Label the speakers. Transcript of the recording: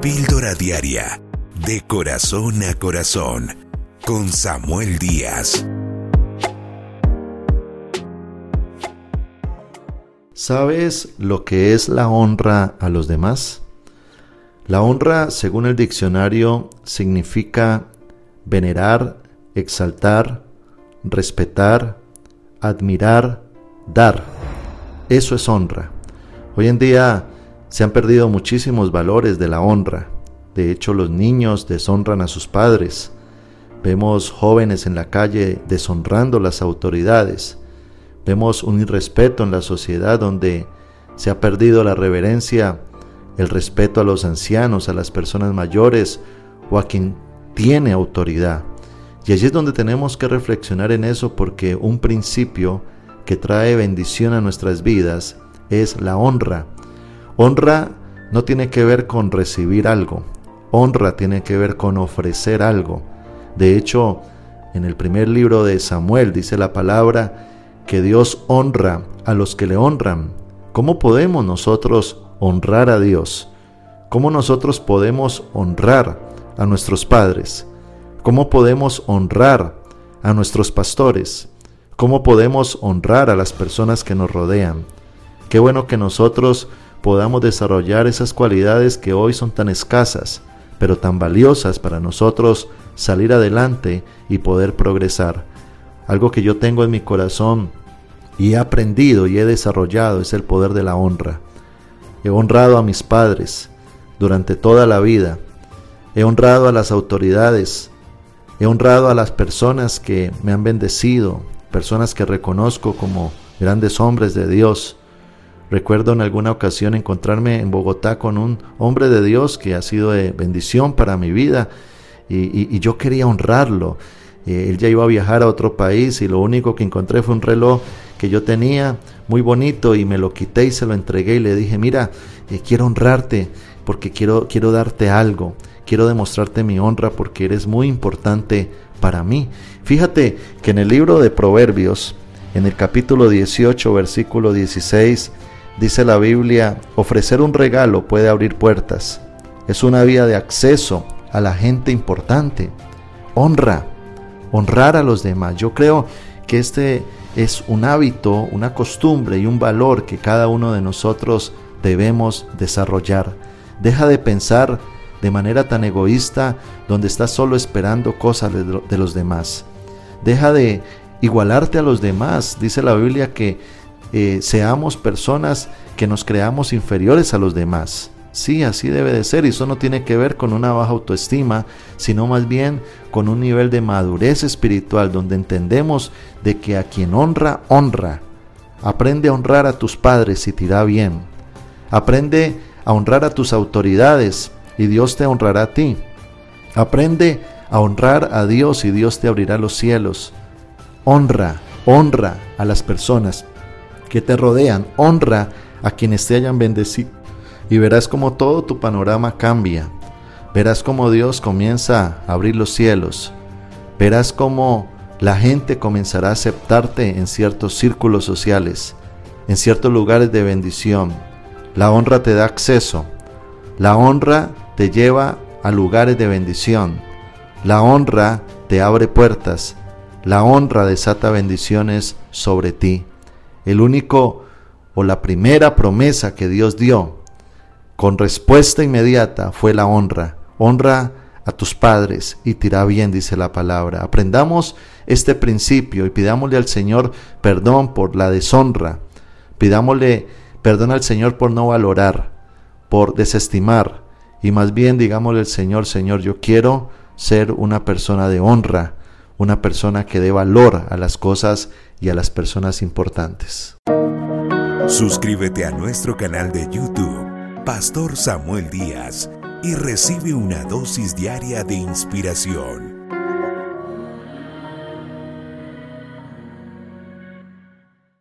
Speaker 1: Píldora Diaria, de corazón a corazón, con Samuel Díaz.
Speaker 2: ¿Sabes lo que es la honra a los demás? La honra, según el diccionario, significa venerar, exaltar, respetar, admirar, dar. Eso es honra. Hoy en día se han perdido muchísimos valores de la honra. De hecho, los niños deshonran a sus padres. Vemos jóvenes en la calle deshonrando las autoridades. Vemos un irrespeto en la sociedad donde se ha perdido la reverencia el respeto a los ancianos, a las personas mayores o a quien tiene autoridad. Y allí es donde tenemos que reflexionar en eso porque un principio que trae bendición a nuestras vidas es la honra. Honra no tiene que ver con recibir algo, honra tiene que ver con ofrecer algo. De hecho, en el primer libro de Samuel dice la palabra que Dios honra a los que le honran. ¿Cómo podemos nosotros honrar a Dios? ¿Cómo nosotros podemos honrar a nuestros padres? ¿Cómo podemos honrar a nuestros pastores? ¿Cómo podemos honrar a las personas que nos rodean? Qué bueno que nosotros podamos desarrollar esas cualidades que hoy son tan escasas, pero tan valiosas para nosotros salir adelante y poder progresar. Algo que yo tengo en mi corazón y he aprendido y he desarrollado es el poder de la honra. He honrado a mis padres durante toda la vida. He honrado a las autoridades. He honrado a las personas que me han bendecido, personas que reconozco como grandes hombres de Dios. Recuerdo en alguna ocasión encontrarme en Bogotá con un hombre de Dios que ha sido de bendición para mi vida y, yo quería honrarlo. Eh, él ya iba a viajar a otro país y lo único que encontré fue un reloj que yo tenía muy bonito y me lo quité y se lo entregué y le dije, mira, eh, quiero honrarte porque quiero, quiero darte algo, quiero demostrarte mi honra porque eres muy importante para mí. Fíjate que en el libro de Proverbios, en el capítulo 18, versículo 16, dice la Biblia, ofrecer un regalo puede abrir puertas. Es una vía de acceso a la gente importante. Honra, honrar a los demás. Yo creo que este es un hábito, una costumbre y un valor que cada uno de nosotros debemos desarrollar. Deja de pensar de manera tan egoísta donde estás solo esperando cosas de los demás. Deja de igualarte a los demás. Dice la Biblia que eh, seamos personas que nos creamos inferiores a los demás. Sí, así debe de ser y eso no tiene que ver con una baja autoestima, sino más bien con un nivel de madurez espiritual donde entendemos de que a quien honra, honra. Aprende a honrar a tus padres y te irá bien. Aprende a honrar a tus autoridades y Dios te honrará a ti. Aprende a honrar a Dios y Dios te abrirá los cielos. Honra, honra a las personas que te rodean, honra a quienes te hayan bendecido y verás como todo tu panorama cambia. Verás como Dios comienza a abrir los cielos. Verás como la gente comenzará a aceptarte en ciertos círculos sociales, en ciertos lugares de bendición. La honra te da acceso. La honra te lleva a lugares de bendición. La honra te abre puertas. La honra desata bendiciones sobre ti. El único o la primera promesa que Dios dio con respuesta inmediata fue la honra. Honra a tus padres y te irá bien, dice la palabra. Aprendamos este principio y pidámosle al Señor perdón por la deshonra. Pidámosle perdón al Señor por no valorar, por desestimar. Y más bien digámosle al Señor, Señor, yo quiero ser una persona de honra, una persona que dé valor a las cosas y a las personas importantes.
Speaker 1: Suscríbete a nuestro canal de YouTube Pastor Samuel Díaz y recibe una dosis diaria de inspiración.